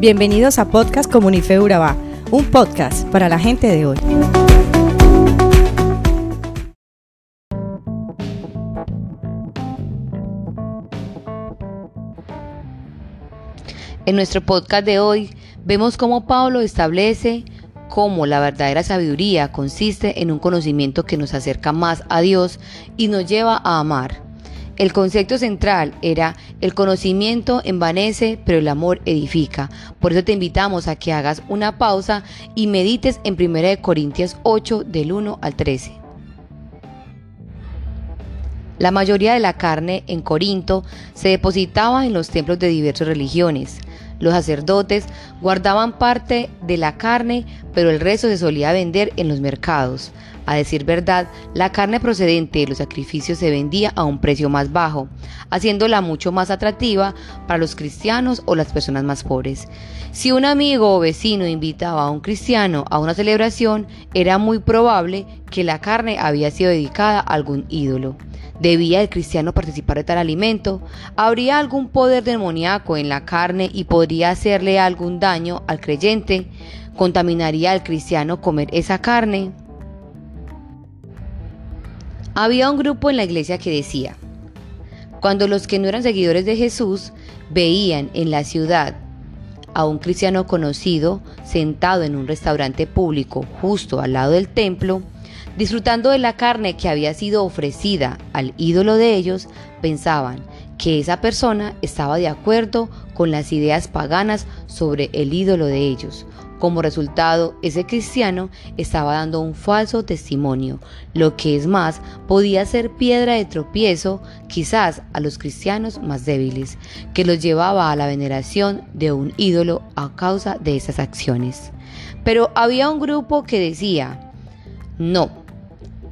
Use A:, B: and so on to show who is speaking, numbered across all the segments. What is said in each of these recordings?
A: Bienvenidos a Podcast Comunife Urabá, un podcast para la gente de hoy.
B: En nuestro podcast de hoy vemos cómo Pablo establece cómo la verdadera sabiduría consiste en un conocimiento que nos acerca más a Dios y nos lleva a amar. El concepto central era el conocimiento envanece, pero el amor edifica. Por eso te invitamos a que hagas una pausa y medites en 1 Corintios 8 del 1 al 13. La mayoría de la carne en Corinto se depositaba en los templos de diversas religiones. Los sacerdotes guardaban parte de la carne, pero el resto se solía vender en los mercados. A decir verdad, la carne procedente de los sacrificios se vendía a un precio más bajo, haciéndola mucho más atractiva para los cristianos o las personas más pobres. Si un amigo o vecino invitaba a un cristiano a una celebración, era muy probable que la carne había sido dedicada a algún ídolo. ¿Debía el cristiano participar de tal alimento? ¿Habría algún poder demoníaco en la carne y podría hacerle algún daño al creyente? ¿Contaminaría al cristiano comer esa carne? Había un grupo en la iglesia que decía, cuando los que no eran seguidores de Jesús veían en la ciudad a un cristiano conocido sentado en un restaurante público justo al lado del templo, Disfrutando de la carne que había sido ofrecida al ídolo de ellos, pensaban que esa persona estaba de acuerdo con las ideas paganas sobre el ídolo de ellos. Como resultado, ese cristiano estaba dando un falso testimonio, lo que es más, podía ser piedra de tropiezo quizás a los cristianos más débiles, que los llevaba a la veneración de un ídolo a causa de esas acciones. Pero había un grupo que decía, no,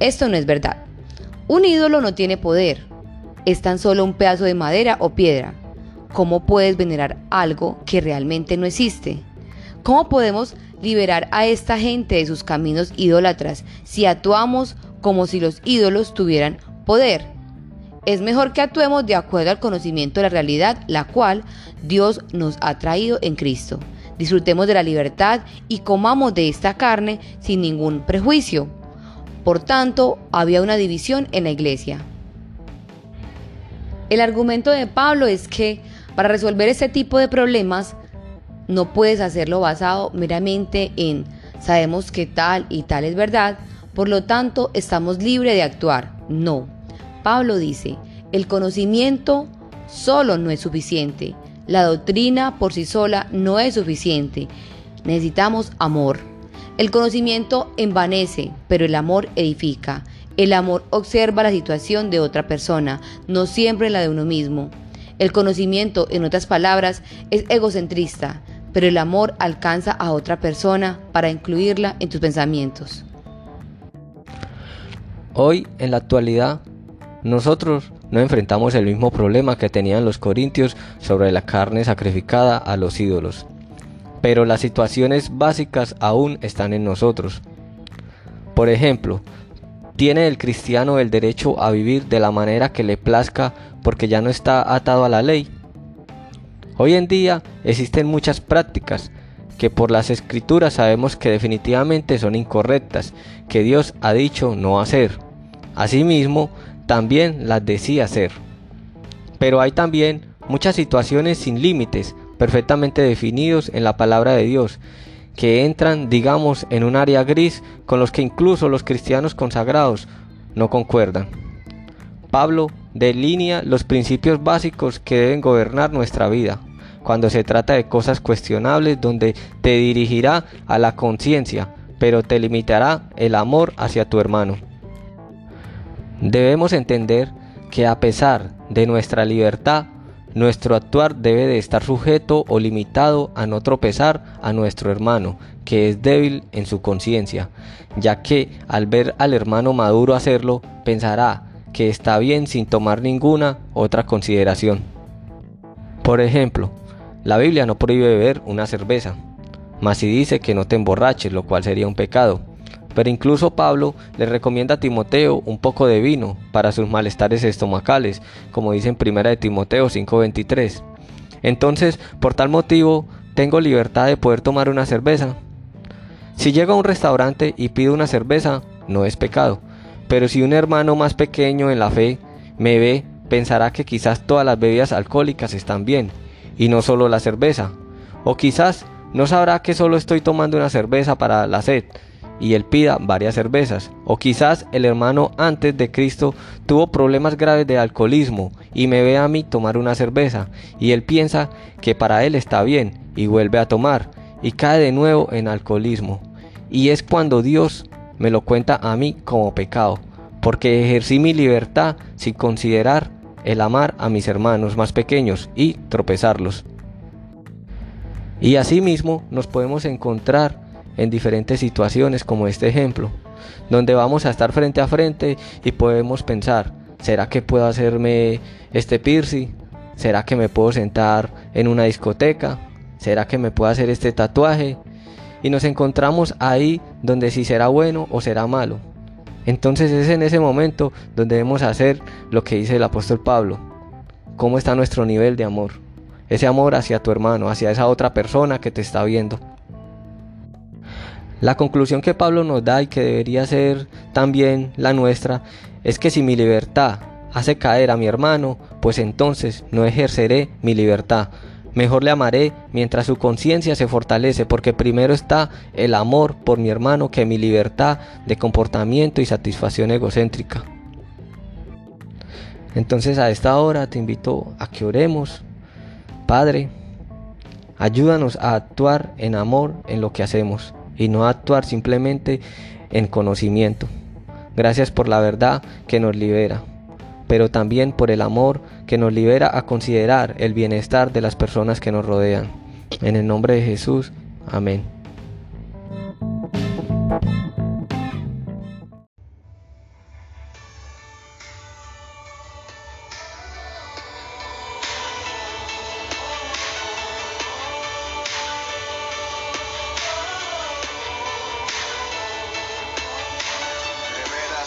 B: esto no es verdad. Un ídolo no tiene poder. Es tan solo un pedazo de madera o piedra. ¿Cómo puedes venerar algo que realmente no existe? ¿Cómo podemos liberar a esta gente de sus caminos idólatras si actuamos como si los ídolos tuvieran poder? Es mejor que actuemos de acuerdo al conocimiento de la realidad, la cual Dios nos ha traído en Cristo. Disfrutemos de la libertad y comamos de esta carne sin ningún prejuicio. Por tanto, había una división en la iglesia. El argumento de Pablo es que para resolver este tipo de problemas no puedes hacerlo basado meramente en sabemos que tal y tal es verdad, por lo tanto estamos libres de actuar. No. Pablo dice, el conocimiento solo no es suficiente, la doctrina por sí sola no es suficiente, necesitamos amor. El conocimiento envanece, pero el amor edifica. El amor observa la situación de otra persona, no siempre la de uno mismo. El conocimiento, en otras palabras, es egocentrista, pero el amor alcanza a otra persona para incluirla en tus pensamientos.
C: Hoy, en la actualidad, nosotros no enfrentamos el mismo problema que tenían los corintios sobre la carne sacrificada a los ídolos pero las situaciones básicas aún están en nosotros. Por ejemplo, ¿tiene el cristiano el derecho a vivir de la manera que le plazca porque ya no está atado a la ley? Hoy en día existen muchas prácticas que por las escrituras sabemos que definitivamente son incorrectas, que Dios ha dicho no hacer. Asimismo, también las decía hacer. Pero hay también muchas situaciones sin límites perfectamente definidos en la palabra de Dios, que entran, digamos, en un área gris con los que incluso los cristianos consagrados no concuerdan. Pablo delinea los principios básicos que deben gobernar nuestra vida, cuando se trata de cosas cuestionables donde te dirigirá a la conciencia, pero te limitará el amor hacia tu hermano. Debemos entender que a pesar de nuestra libertad, nuestro actuar debe de estar sujeto o limitado a no tropezar a nuestro hermano, que es débil en su conciencia, ya que al ver al hermano maduro hacerlo, pensará que está bien sin tomar ninguna otra consideración. Por ejemplo, la Biblia no prohíbe beber una cerveza, mas si dice que no te emborraches, lo cual sería un pecado. Pero incluso Pablo le recomienda a Timoteo un poco de vino para sus malestares estomacales, como dice en 1 de Timoteo 5:23. Entonces, por tal motivo, tengo libertad de poder tomar una cerveza. Si llego a un restaurante y pido una cerveza, no es pecado. Pero si un hermano más pequeño en la fe me ve, pensará que quizás todas las bebidas alcohólicas están bien, y no solo la cerveza. O quizás no sabrá que solo estoy tomando una cerveza para la sed, y él pida varias cervezas. O quizás el hermano antes de Cristo tuvo problemas graves de alcoholismo y me ve a mí tomar una cerveza y él piensa que para él está bien y vuelve a tomar y cae de nuevo en alcoholismo. Y es cuando Dios me lo cuenta a mí como pecado, porque ejercí mi libertad sin considerar el amar a mis hermanos más pequeños y tropezarlos. Y asimismo nos podemos encontrar en diferentes situaciones como este ejemplo, donde vamos a estar frente a frente y podemos pensar, ¿será que puedo hacerme este piercing? ¿Será que me puedo sentar en una discoteca? ¿Será que me puedo hacer este tatuaje? Y nos encontramos ahí donde si será bueno o será malo. Entonces es en ese momento donde debemos hacer lo que dice el apóstol Pablo. ¿Cómo está nuestro nivel de amor? Ese amor hacia tu hermano, hacia esa otra persona que te está viendo. La conclusión que Pablo nos da y que debería ser también la nuestra es que si mi libertad hace caer a mi hermano, pues entonces no ejerceré mi libertad. Mejor le amaré mientras su conciencia se fortalece, porque primero está el amor por mi hermano que mi libertad de comportamiento y satisfacción egocéntrica. Entonces a esta hora te invito a que oremos. Padre, ayúdanos a actuar en amor en lo que hacemos y no actuar simplemente en conocimiento. Gracias por la verdad que nos libera, pero también por el amor que nos libera a considerar el bienestar de las personas que nos rodean. En el nombre de Jesús, amén.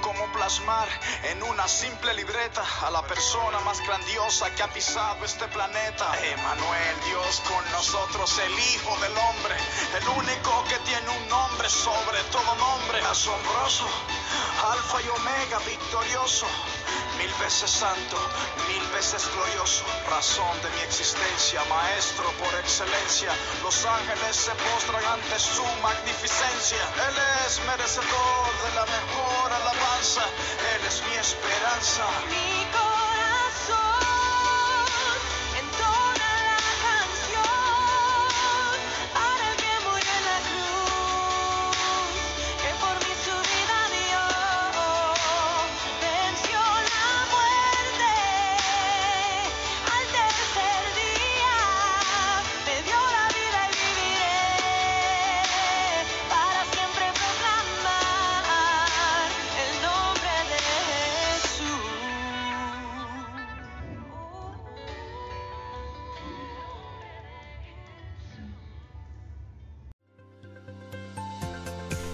D: cómo plasmar en una simple libreta a la persona más grandiosa que ha pisado este planeta. Emanuel, Dios con nosotros, el Hijo del Hombre, el único que tiene un nombre sobre todo nombre, asombroso, alfa y omega, victorioso mil veces santo, mil veces glorioso, razón de mi existencia, maestro por excelencia. Los ángeles se postran ante su magnificencia. Él es merecedor de la mejor alabanza, Él es mi esperanza.